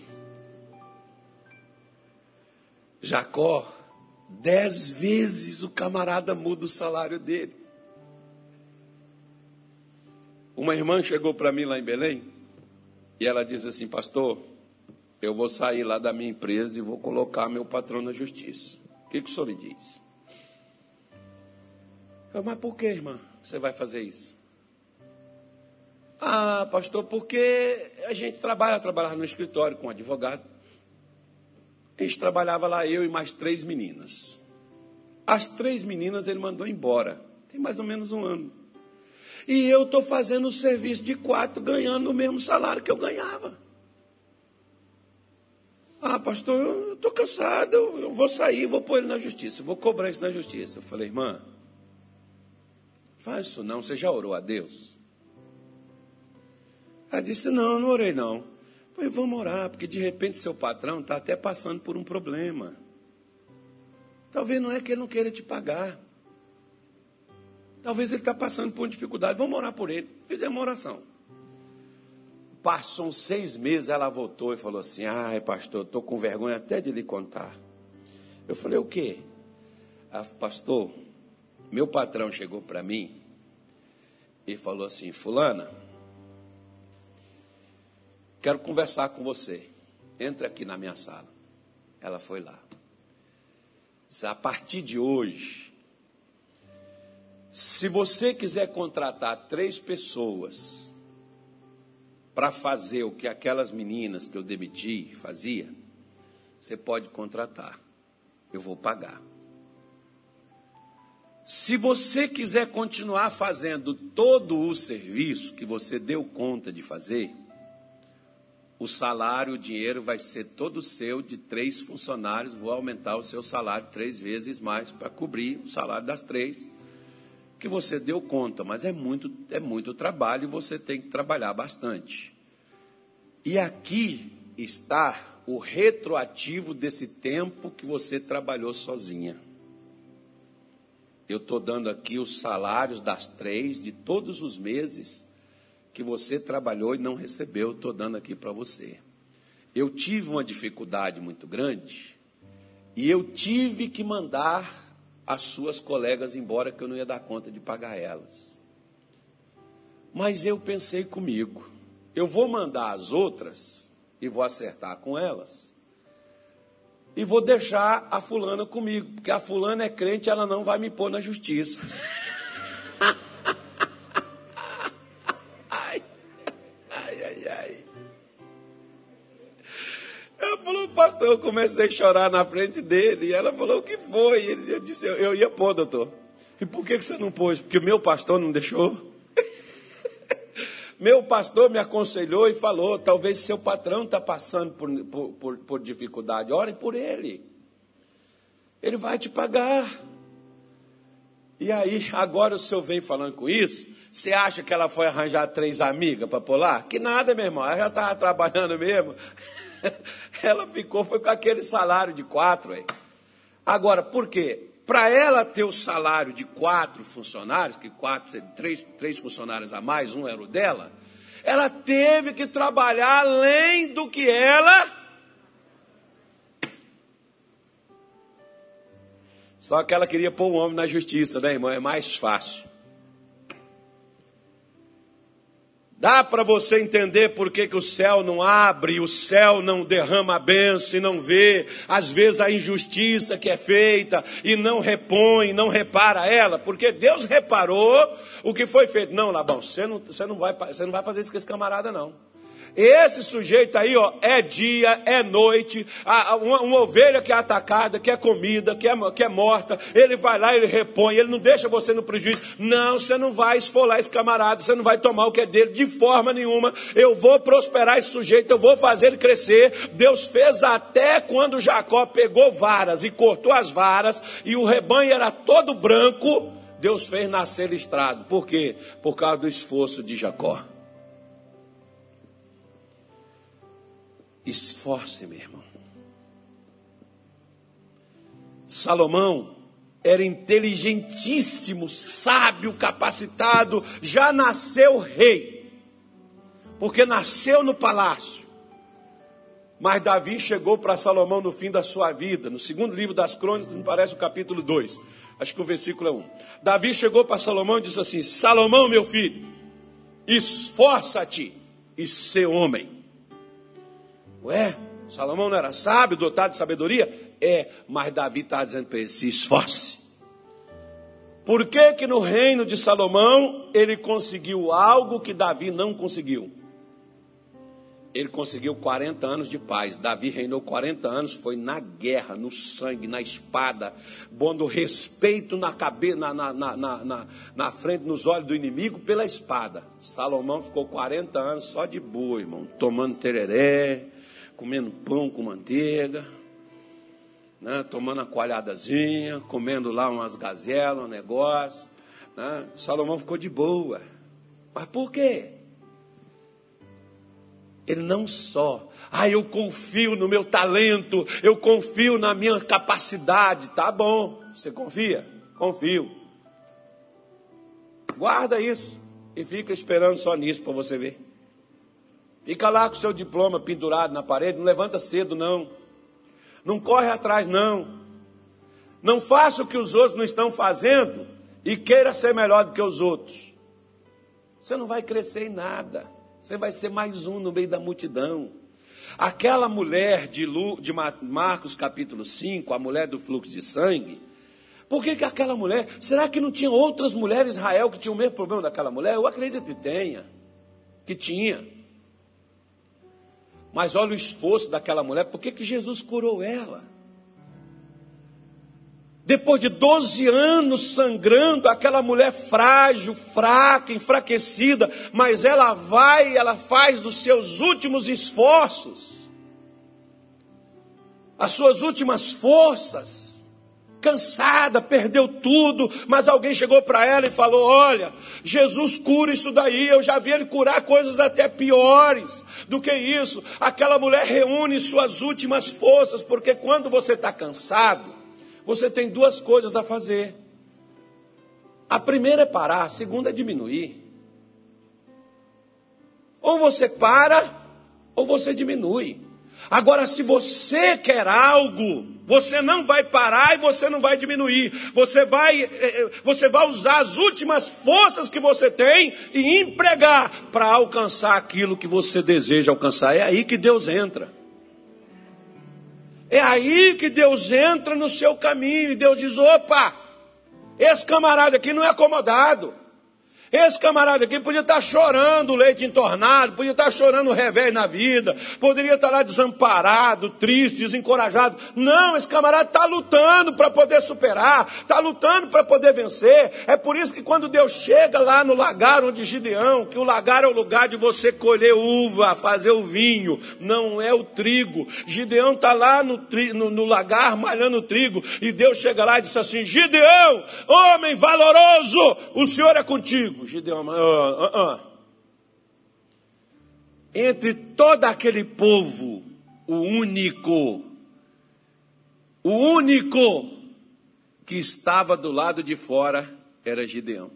Jacó, dez vezes o camarada muda o salário dele. Uma irmã chegou para mim lá em Belém e ela disse assim: Pastor, eu vou sair lá da minha empresa e vou colocar meu patrão na justiça. O que, que o senhor me diz? Eu, mas por que, irmã, você vai fazer isso? Ah, pastor, porque a gente trabalha, trabalhar no escritório com advogado. A gente trabalhava lá, eu e mais três meninas. As três meninas ele mandou embora. Tem mais ou menos um ano. E eu estou fazendo o serviço de quatro, ganhando o mesmo salário que eu ganhava. Ah, pastor, eu estou cansado, eu, vou sair, vou pôr ele na justiça, vou cobrar isso na justiça. Eu falei, irmã, faz isso não, você já orou a Deus? Ela disse, não, não orei não. Pois vamos orar, porque de repente seu patrão está até passando por um problema. Talvez não é que ele não queira te pagar. Talvez ele está passando por uma dificuldade. Vamos orar por ele. Fizemos uma oração. Passou uns seis meses, ela voltou e falou assim: Ai, pastor, estou com vergonha até de lhe contar. Eu falei: O quê? Pastor, meu patrão chegou para mim e falou assim: Fulana, Quero conversar com você. Entre aqui na minha sala. Ela foi lá. A partir de hoje, se você quiser contratar três pessoas para fazer o que aquelas meninas que eu demiti fazia, você pode contratar. Eu vou pagar. Se você quiser continuar fazendo todo o serviço que você deu conta de fazer, o salário, o dinheiro vai ser todo seu de três funcionários. Vou aumentar o seu salário três vezes mais para cobrir o salário das três que você deu conta, mas é muito, é muito trabalho e você tem que trabalhar bastante. E aqui está o retroativo desse tempo que você trabalhou sozinha. Eu estou dando aqui os salários das três de todos os meses que você trabalhou e não recebeu, estou dando aqui para você. Eu tive uma dificuldade muito grande e eu tive que mandar as suas colegas embora, que eu não ia dar conta de pagar elas. Mas eu pensei comigo, eu vou mandar as outras e vou acertar com elas. E vou deixar a fulana comigo, porque a fulana é crente, ela não vai me pôr na justiça. pastor, eu comecei a chorar na frente dele. E ela falou: O que foi? Ele, eu disse: Eu, ia pôr, doutor. E por que, que você não pôs? Porque o meu pastor não deixou. meu pastor me aconselhou e falou: Talvez seu patrão está passando por, por, por, por dificuldade. Ore por ele. Ele vai te pagar. E aí, agora o senhor vem falando com isso. Você acha que ela foi arranjar três amigas para pular? Que nada, meu irmão. Ela já estava trabalhando mesmo. ela ficou, foi com aquele salário de quatro. Aí. Agora, por quê? Para ela ter o salário de quatro funcionários, que quatro, três, três funcionários a mais, um era o dela, ela teve que trabalhar além do que ela. Só que ela queria pôr o homem na justiça, né, irmão? É mais fácil. Dá para você entender por que, que o céu não abre, o céu não derrama a bênção e não vê, às vezes, a injustiça que é feita e não repõe, não repara ela, porque Deus reparou o que foi feito. Não, Labão, você não, você não, vai, você não vai fazer isso com esse camarada, não. Esse sujeito aí, ó, é dia, é noite, uma, uma, ovelha que é atacada, que é comida, que é, que é morta, ele vai lá, ele repõe, ele não deixa você no prejuízo. Não, você não vai esfolar esse camarada, você não vai tomar o que é dele de forma nenhuma. Eu vou prosperar esse sujeito, eu vou fazer ele crescer. Deus fez até quando Jacó pegou varas e cortou as varas, e o rebanho era todo branco. Deus fez nascer listrado. Por quê? Por causa do esforço de Jacó. Esforce, meu irmão. Salomão era inteligentíssimo, sábio, capacitado, já nasceu rei, porque nasceu no palácio. Mas Davi chegou para Salomão no fim da sua vida, no segundo livro das crônicas, me parece o capítulo 2, acho que o versículo é 1. Davi chegou para Salomão e disse assim: Salomão, meu filho, esforça-te e ser homem Ué, Salomão não era sábio, dotado de sabedoria? É, mas Davi está dizendo para ele: se esforce. Por que, que no reino de Salomão ele conseguiu algo que Davi não conseguiu? Ele conseguiu 40 anos de paz. Davi reinou 40 anos, foi na guerra, no sangue, na espada, pondo respeito na cabeça, na, na, na, na, na frente, nos olhos do inimigo pela espada. Salomão ficou 40 anos só de boa, irmão, tomando tereré, comendo pão com manteiga, né, tomando a coalhadazinha, comendo lá umas gazelas, um negócio. Né? Salomão ficou de boa. Mas por quê? Ele não só, ah, eu confio no meu talento, eu confio na minha capacidade. Tá bom, você confia? Confio. Guarda isso e fica esperando só nisso para você ver. Fica lá com seu diploma pendurado na parede, não levanta cedo, não. Não corre atrás, não. Não faça o que os outros não estão fazendo e queira ser melhor do que os outros. Você não vai crescer em nada. Você vai ser mais um no meio da multidão. Aquela mulher de, Lu, de Marcos capítulo 5, a mulher do fluxo de sangue, por que, que aquela mulher? Será que não tinha outras mulheres Israel que tinham o mesmo problema daquela mulher? Eu acredito que tenha, que tinha. Mas olha o esforço daquela mulher, por que, que Jesus curou ela? Depois de 12 anos sangrando, aquela mulher frágil, fraca, enfraquecida, mas ela vai, ela faz dos seus últimos esforços, as suas últimas forças, cansada, perdeu tudo, mas alguém chegou para ela e falou: Olha, Jesus cura isso daí. Eu já vi ele curar coisas até piores do que isso. Aquela mulher reúne suas últimas forças, porque quando você está cansado, você tem duas coisas a fazer. A primeira é parar, a segunda é diminuir. Ou você para, ou você diminui. Agora, se você quer algo, você não vai parar e você não vai diminuir. Você vai, eh, eh, você vai usar as últimas forças que você tem e empregar para alcançar aquilo que você deseja alcançar. É aí que Deus entra. É aí que Deus entra no seu caminho e Deus diz: opa, esse camarada aqui não é acomodado. Esse camarada aqui podia estar chorando o leite entornado, podia estar chorando o revés na vida, poderia estar lá desamparado, triste, desencorajado. Não, esse camarada está lutando para poder superar, está lutando para poder vencer. É por isso que quando Deus chega lá no lagar onde Gideão, que o lagar é o lugar de você colher uva, fazer o vinho, não é o trigo. Gideão está lá no, no, no lagar malhando o trigo, e Deus chega lá e diz assim: Gideão, homem valoroso, o Senhor é contigo Gideão. Uh, uh, uh. Entre todo aquele povo, o único, o único que estava do lado de fora era Gideão.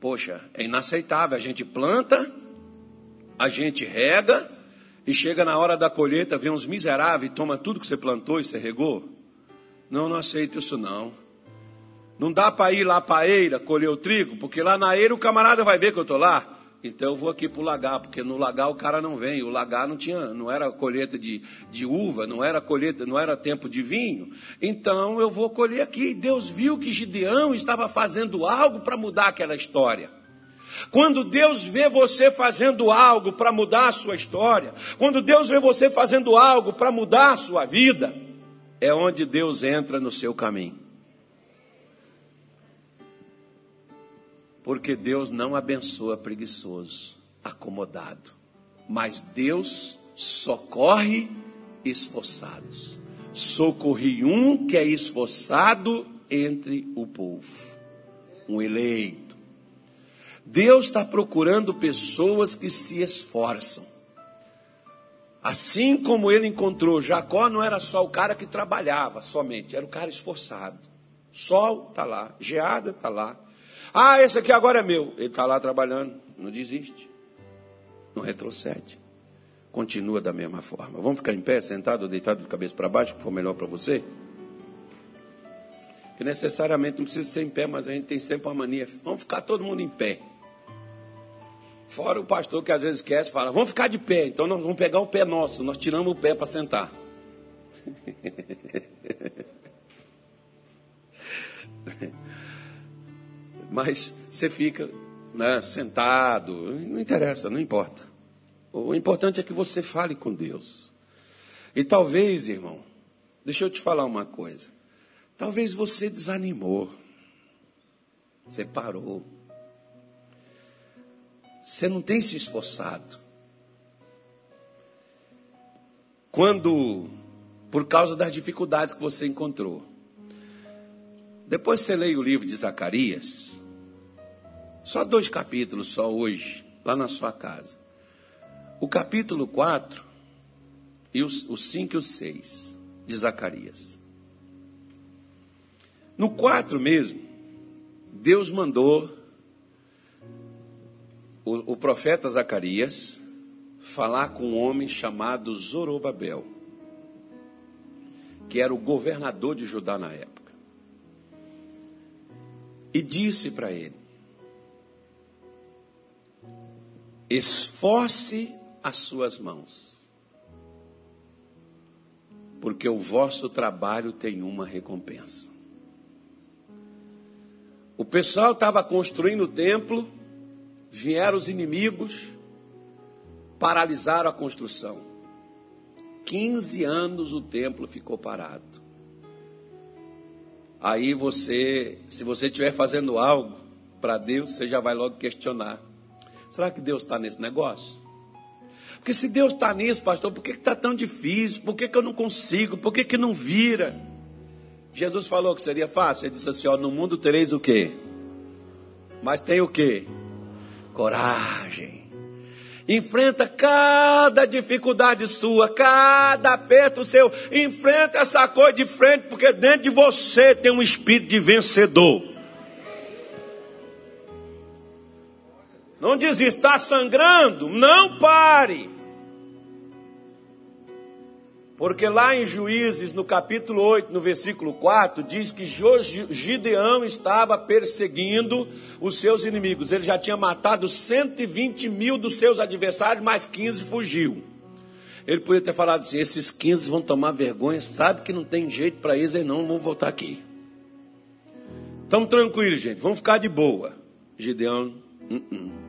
Poxa, é inaceitável. A gente planta, a gente rega, e chega na hora da colheita, vem uns miseráveis e toma tudo que você plantou e você regou. Não, não aceito isso não. Não dá para ir lá para a eira colher o trigo, porque lá na eira o camarada vai ver que eu estou lá. Então eu vou aqui para o lagar, porque no lagar o cara não vem. O lagar não tinha, não era colheita de, de uva, não era colheita, não era tempo de vinho. Então eu vou colher aqui. Deus viu que Gideão estava fazendo algo para mudar aquela história. Quando Deus vê você fazendo algo para mudar a sua história, quando Deus vê você fazendo algo para mudar a sua vida, é onde Deus entra no seu caminho. Porque Deus não abençoa preguiçoso, acomodado. Mas Deus socorre esforçados. Socorri um que é esforçado entre o povo, um eleito. Deus está procurando pessoas que se esforçam. Assim como ele encontrou Jacó, não era só o cara que trabalhava somente, era o cara esforçado. Sol está lá, geada está lá, ah, esse aqui agora é meu. Ele está lá trabalhando, não desiste, não retrocede, continua da mesma forma. Vamos ficar em pé, sentado ou deitado de cabeça para baixo, que for melhor para você? Que necessariamente não precisa ser em pé, mas a gente tem sempre uma mania. Vamos ficar todo mundo em pé. Fora o pastor que às vezes esquece, fala, vamos ficar de pé. Então nós vamos pegar o pé nosso, nós tiramos o pé para sentar. mas você fica né, sentado, não interessa, não importa. O importante é que você fale com Deus. E talvez, irmão, deixa eu te falar uma coisa. Talvez você desanimou. Você parou. Você não tem se esforçado. Quando, por causa das dificuldades que você encontrou. Depois você leia o livro de Zacarias. Só dois capítulos, só hoje, lá na sua casa. O capítulo 4 e os, 5 e o 6 de Zacarias. No 4 mesmo, Deus mandou o, o profeta Zacarias falar com um homem chamado Zorobabel, que era o governador de Judá na época. E disse para ele: esforce as suas mãos, porque o vosso trabalho tem uma recompensa. O pessoal estava construindo o templo, vieram os inimigos, paralisaram a construção. 15 anos o templo ficou parado. Aí você, se você estiver fazendo algo para Deus, você já vai logo questionar: será que Deus está nesse negócio? Porque se Deus está nisso, pastor, por que está tão difícil? Por que, que eu não consigo? Por que, que não vira? Jesus falou que seria fácil. Ele disse assim: ó, no mundo tereis o quê? Mas tem o quê? Coragem. Enfrenta cada dificuldade sua, cada aperto seu. Enfrenta essa coisa de frente, porque dentro de você tem um espírito de vencedor. Não desista, está sangrando? Não pare. Porque lá em Juízes, no capítulo 8, no versículo 4, diz que Gideão estava perseguindo os seus inimigos. Ele já tinha matado 120 mil dos seus adversários, mais 15 fugiu. Ele podia ter falado assim: esses 15 vão tomar vergonha, sabe que não tem jeito para eles, e não vão voltar aqui. Estamos tranquilos, gente, vamos ficar de boa. Gideão, uh -uh.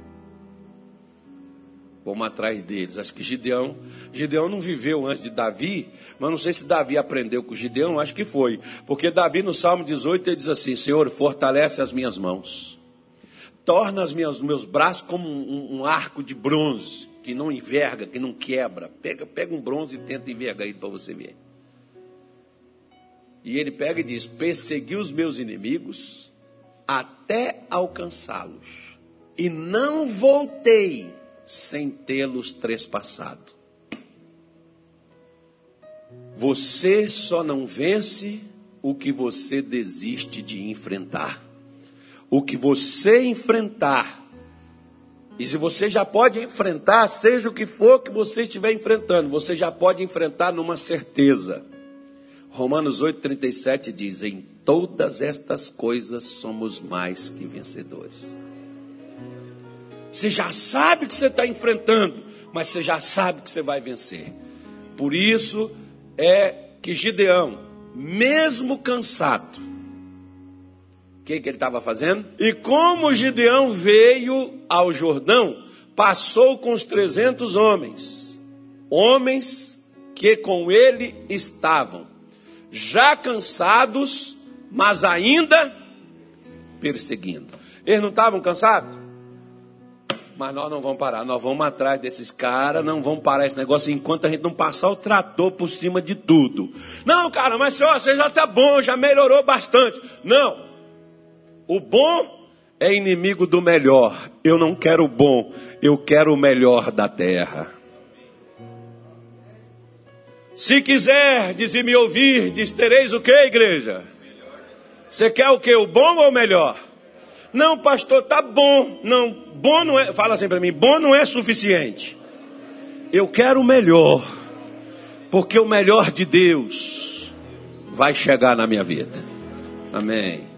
Vamos atrás deles. Acho que Gideão, Gideão não viveu antes de Davi, mas não sei se Davi aprendeu com Gideão, acho que foi. Porque Davi no Salmo 18 ele diz assim: Senhor, fortalece as minhas mãos, torna minhas, meus braços como um, um arco de bronze, que não enverga, que não quebra. Pega, pega um bronze e tenta envergar aí para você ver. E ele pega e diz: Persegui os meus inimigos até alcançá-los, e não voltei sem tê-los trespassado. Você só não vence o que você desiste de enfrentar. O que você enfrentar, e se você já pode enfrentar, seja o que for que você estiver enfrentando, você já pode enfrentar numa certeza. Romanos 8,37 diz: Em todas estas coisas somos mais que vencedores. Você já sabe que você está enfrentando, mas você já sabe que você vai vencer. Por isso é que Gideão, mesmo cansado, o que, que ele estava fazendo? E como Gideão veio ao Jordão, passou com os 300 homens, homens que com ele estavam, já cansados, mas ainda perseguindo. Eles não estavam cansados? Mas nós não vamos parar, nós vamos atrás desses caras, não vamos parar esse negócio enquanto a gente não passar o trator por cima de tudo. Não, cara, mas senhor, você já está bom, já melhorou bastante. Não. O bom é inimigo do melhor. Eu não quero o bom, eu quero o melhor da terra. Se quiser, diz me ouvir, diz tereis o que, igreja? Você quer o que? O bom ou o melhor? Não, pastor, tá bom. Não, bom não é. Fala assim para mim, bom não é suficiente. Eu quero o melhor. Porque o melhor de Deus vai chegar na minha vida. Amém.